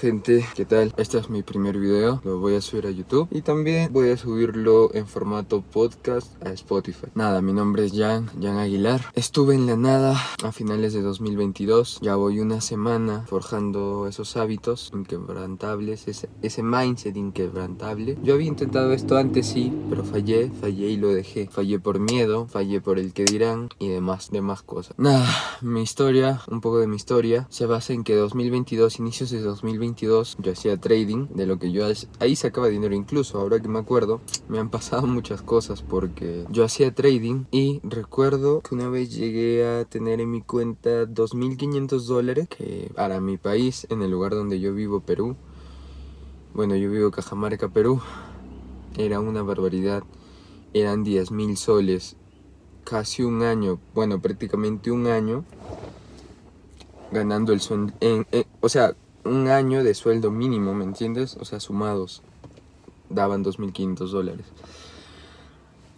Gente, ¿qué tal? Este es mi primer video, lo voy a subir a YouTube y también voy a subirlo en formato podcast a Spotify. Nada, mi nombre es Jan, Jan Aguilar. Estuve en la nada a finales de 2022, ya voy una semana forjando esos hábitos inquebrantables, ese, mindset inquebrantable. Yo había intentado esto antes, sí, pero fallé, fallé y lo dejé. Fallé por miedo, fallé por el que dirán y demás, demás cosas. Nada, mi historia, un poco de mi historia, se basa en que 2022, inicios de 2022, yo hacía trading, de lo que yo ahí sacaba dinero. Incluso, ahora que me acuerdo, me han pasado muchas cosas porque yo hacía trading y recuerdo que una vez llegué a tener en mi cuenta 2.500 dólares, que para mi país, en el lugar donde yo vivo, Perú, bueno, yo vivo Cajamarca, Perú, era una barbaridad, eran 10.000 soles, casi un año, bueno, prácticamente un año ganando el sueldo, o sea, un año de sueldo mínimo, ¿me entiendes? O sea, sumados daban 2.500 dólares.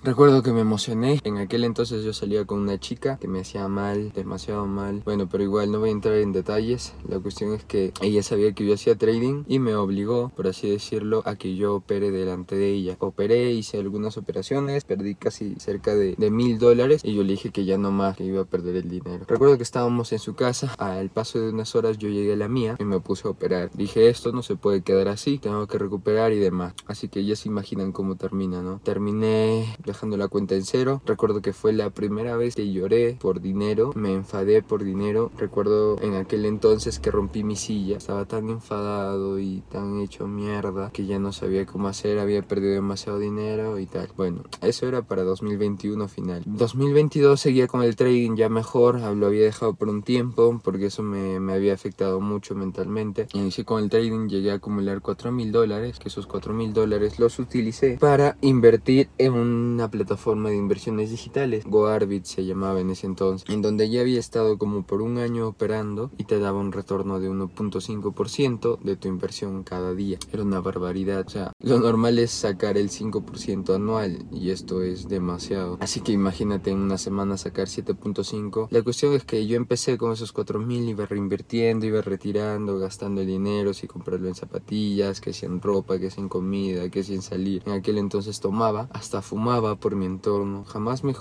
Recuerdo que me emocioné. En aquel entonces yo salía con una chica que me hacía mal, demasiado mal. Bueno, pero igual no voy a entrar en detalles. La cuestión es que ella sabía que yo hacía trading y me obligó, por así decirlo, a que yo opere delante de ella. Operé, hice algunas operaciones, perdí casi cerca de mil dólares y yo le dije que ya no más, que iba a perder el dinero. Recuerdo que estábamos en su casa. Al paso de unas horas yo llegué a la mía y me puse a operar. Dije, esto no se puede quedar así, tengo que recuperar y demás. Así que ya se imaginan cómo termina, ¿no? Terminé dejando la cuenta en cero. Recuerdo que fue la primera vez que lloré por dinero, me enfadé por dinero. Recuerdo en aquel entonces que rompí mi silla, estaba tan enfadado y tan hecho mierda que ya no sabía cómo hacer, había perdido demasiado dinero y tal. Bueno, eso era para 2021 final. 2022 seguía con el trading ya mejor, lo había dejado por un tiempo porque eso me, me había afectado mucho mentalmente. Inicié con el trading, llegué a acumular 4 mil dólares, que esos 4 mil dólares los utilicé para invertir en una plataforma de inversiones digitales, GoArbit se llamaba en ese entonces, en donde ya había estado como por un año operando y te daba un retorno de 1.5% de tu inversión cada día. Era una barbaridad, o sea, lo normal es sacar el 5% anual y esto es demasiado. Así que imagínate en una semana sacar 7.5. La cuestión es que yo empecé con esos 4.000, iba reinvirtiendo, iba retirando, gastando el dinero, si comprarlo en zapatillas, que si en ropa, que si en comida, que si en salir. En aquel entonces tomaba, hasta fumaba por mi entorno. Jamás me,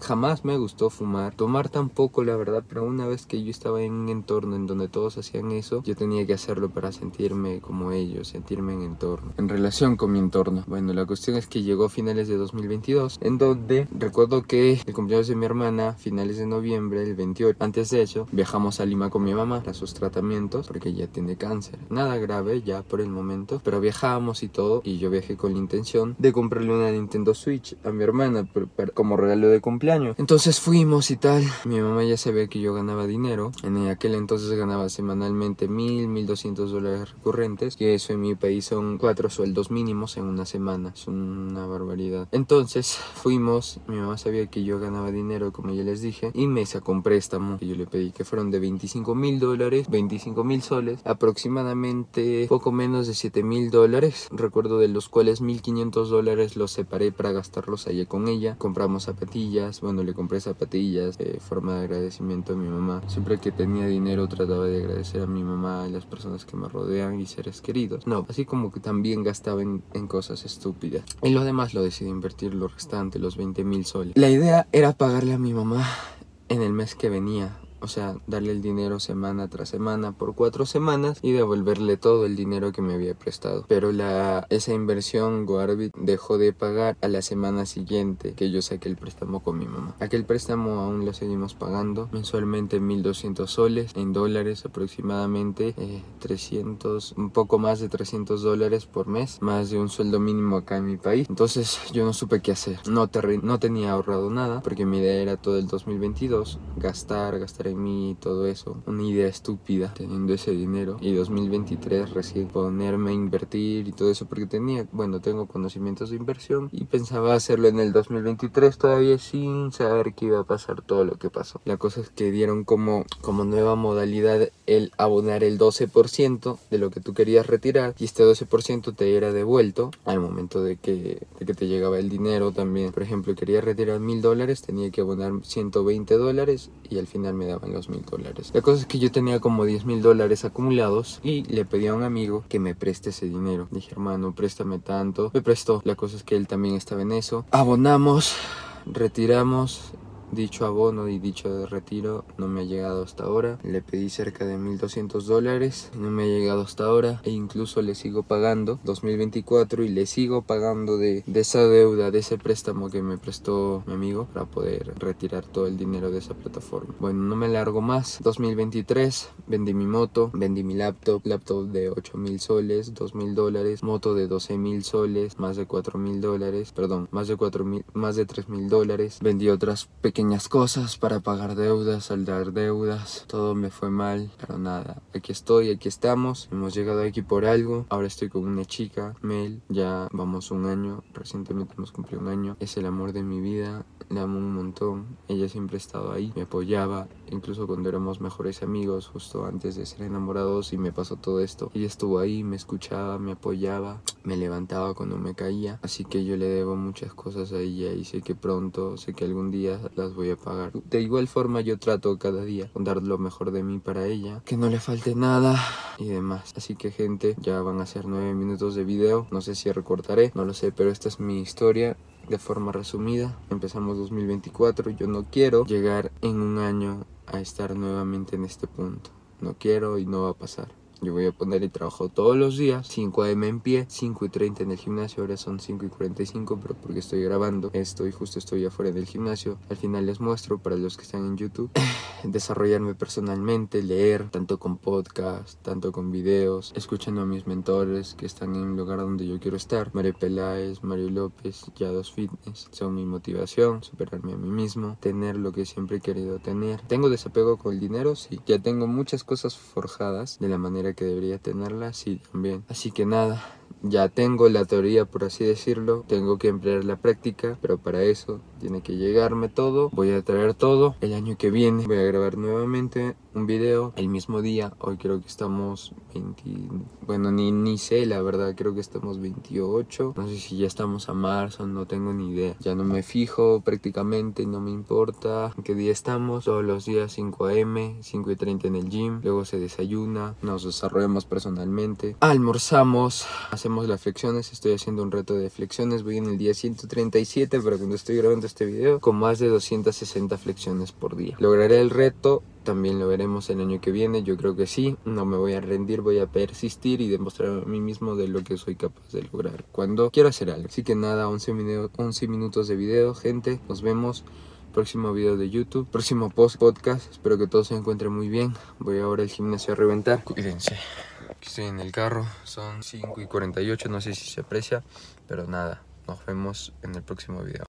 jamás me gustó fumar. Tomar tampoco, la verdad, pero una vez que yo estaba en un entorno en donde todos hacían eso, yo tenía que hacerlo para sentirme como ellos, sentirme en entorno. En relación con mi entorno. Bueno, la cuestión es que llegó a finales de 2022, en donde recuerdo que el cumpleaños de mi hermana, finales de noviembre, el 28. Antes de eso, viajamos a Lima con mi mamá a sus tratamientos, porque ella tiene cáncer. Nada grave ya por el momento, pero viajábamos y todo, y yo viajé con la intención de comprarle una Nintendo Switch a mi hermana como regalo de cumpleaños. Entonces fuimos y tal. Mi mamá ya sabía que yo ganaba dinero. En aquel entonces ganaba semanalmente mil, mil doscientos dólares recurrentes. Que eso en mi país son cuatro sueldos mínimos en una semana. Es una barbaridad. Entonces fuimos. Mi mamá sabía que yo ganaba dinero, como ya les dije. Y me sacó un préstamo que yo le pedí, que fueron de 25 mil dólares, 25 mil soles, aproximadamente poco menos de 7 mil dólares. Recuerdo de los cuales 1500 dólares los separé para gastarlos allí con ella. Compramos zapatillas, bueno, le compré zapatillas, eh, forma de agradecimiento a mi mamá. Siempre que tenía dinero trataba de agradecer a mi mamá, a las personas que me rodean y seres queridos. No, así como que también gastaba en, cosas estúpidas. Y lo demás lo decidí invertir, lo restante, los 20 mil soles. La idea era pagarle a mi mamá en el mes que venía o sea, darle el dinero semana tras semana por cuatro semanas y devolverle todo el dinero que me había prestado. Pero la, esa inversión Goarbit dejó de pagar a la semana siguiente que yo saqué el préstamo con mi mamá. Aquel préstamo aún lo seguimos pagando mensualmente 1200 soles, en dólares aproximadamente 300, eh, un poco más de 300 dólares por mes, más de un sueldo mínimo acá en mi país. Entonces yo no supe qué hacer. No, no tenía ahorrado nada porque mi idea era todo el 2022 gastar, gastar en mí todo eso. Una idea estúpida teniendo ese dinero. Y 2023 recién ponerme a invertir y todo eso porque tenía, bueno, tengo conocimientos de inversión y pensaba hacerlo en el 2023 todavía sin saber que iba a pasar todo lo que pasó. La cosa es que dieron como, como nueva modalidad el abonar el 12% de lo que tú querías retirar y este 12% te era devuelto al momento de que, de que te llegaba el dinero también. Por ejemplo, quería retirar mil dólares, tenía que abonar 120 dólares y al final me daba llegaban los mil dólares. La cosa es que yo tenía como 10 mil dólares acumulados y le pedí a un amigo que me preste ese dinero. Dije, hermano, préstame tanto. Me prestó. La cosa es que él también estaba en eso. Abonamos, retiramos Dicho abono y dicho retiro no me ha llegado hasta ahora. Le pedí cerca de 1200 dólares, no me ha llegado hasta ahora e incluso le sigo pagando 2024 y le sigo pagando de, de esa deuda, de ese préstamo que me prestó mi amigo para poder retirar todo el dinero de esa plataforma. Bueno, no me largo más. 2023 vendí mi moto, vendí mi laptop, laptop de 8000 soles, 2000 dólares, moto de 12000 soles, más de 4000 dólares, perdón, más de 4000, más de 3000 dólares. Vendí otras pequeñas cosas para pagar deudas, saldar deudas. Todo me fue mal, pero nada. Aquí estoy, aquí estamos. Hemos llegado aquí por algo. Ahora estoy con una chica, Mel. Ya vamos un año. Recientemente hemos cumplido un año. Es el amor de mi vida. La amo un montón. Ella siempre ha estado ahí. Me apoyaba. Incluso cuando éramos mejores amigos, justo antes de ser enamorados y me pasó todo esto. Ella estuvo ahí, me escuchaba, me apoyaba, me levantaba cuando me caía. Así que yo le debo muchas cosas a ella y sé que pronto, sé que algún día las voy a pagar. De igual forma yo trato cada día con dar lo mejor de mí para ella, que no le falte nada y demás. Así que gente, ya van a ser nueve minutos de video, no sé si recortaré, no lo sé, pero esta es mi historia de forma resumida. Empezamos 2024, yo no quiero llegar en un año a estar nuevamente en este punto. No quiero y no va a pasar. Yo voy a poner el trabajo todos los días, 5 am en pie, 5 y 30 en el gimnasio, ahora son 5 y 45, pero porque estoy grabando esto y justo estoy afuera del gimnasio. Al final les muestro para los que están en YouTube, desarrollarme personalmente, leer, tanto con podcast, tanto con videos, escuchando a mis mentores que están en el lugar donde yo quiero estar. Mario Peláez, Mario López, Yados Fitness, son mi motivación, superarme a mí mismo, tener lo que siempre he querido tener. Tengo desapego con el dinero, sí, ya tengo muchas cosas forjadas de la manera que debería tenerla, sí, también. Así que nada, ya tengo la teoría, por así decirlo, tengo que emplear la práctica, pero para eso tiene que llegarme todo, voy a traer todo. El año que viene voy a grabar nuevamente un video el mismo día. Hoy creo que estamos 20, bueno, ni, ni sé, la verdad, creo que estamos 28. No sé si ya estamos a marzo, no tengo ni idea. Ya no me fijo prácticamente, no me importa en qué día estamos. Todos los días 5 am, 5 y 30 en el gym, luego se desayuna, nos desarrollamos personalmente, almorzamos, hacemos las flexiones, estoy haciendo un reto de flexiones, voy en el día 137, pero cuando estoy grabando este video, con más de 260 flexiones por día. Lograré el reto también lo veremos el año que viene, yo creo que sí, no me voy a rendir, voy a persistir y demostrar a mí mismo de lo que soy capaz de lograr cuando quiero hacer algo. Así que nada, 11, 11 minutos de video, gente, nos vemos. Próximo video de YouTube, próximo post podcast. Espero que todo se encuentre muy bien. Voy ahora al gimnasio a reventar. Cuídense. Aquí estoy en el carro, son 5 y 48, no sé si se aprecia, pero nada, nos vemos en el próximo video.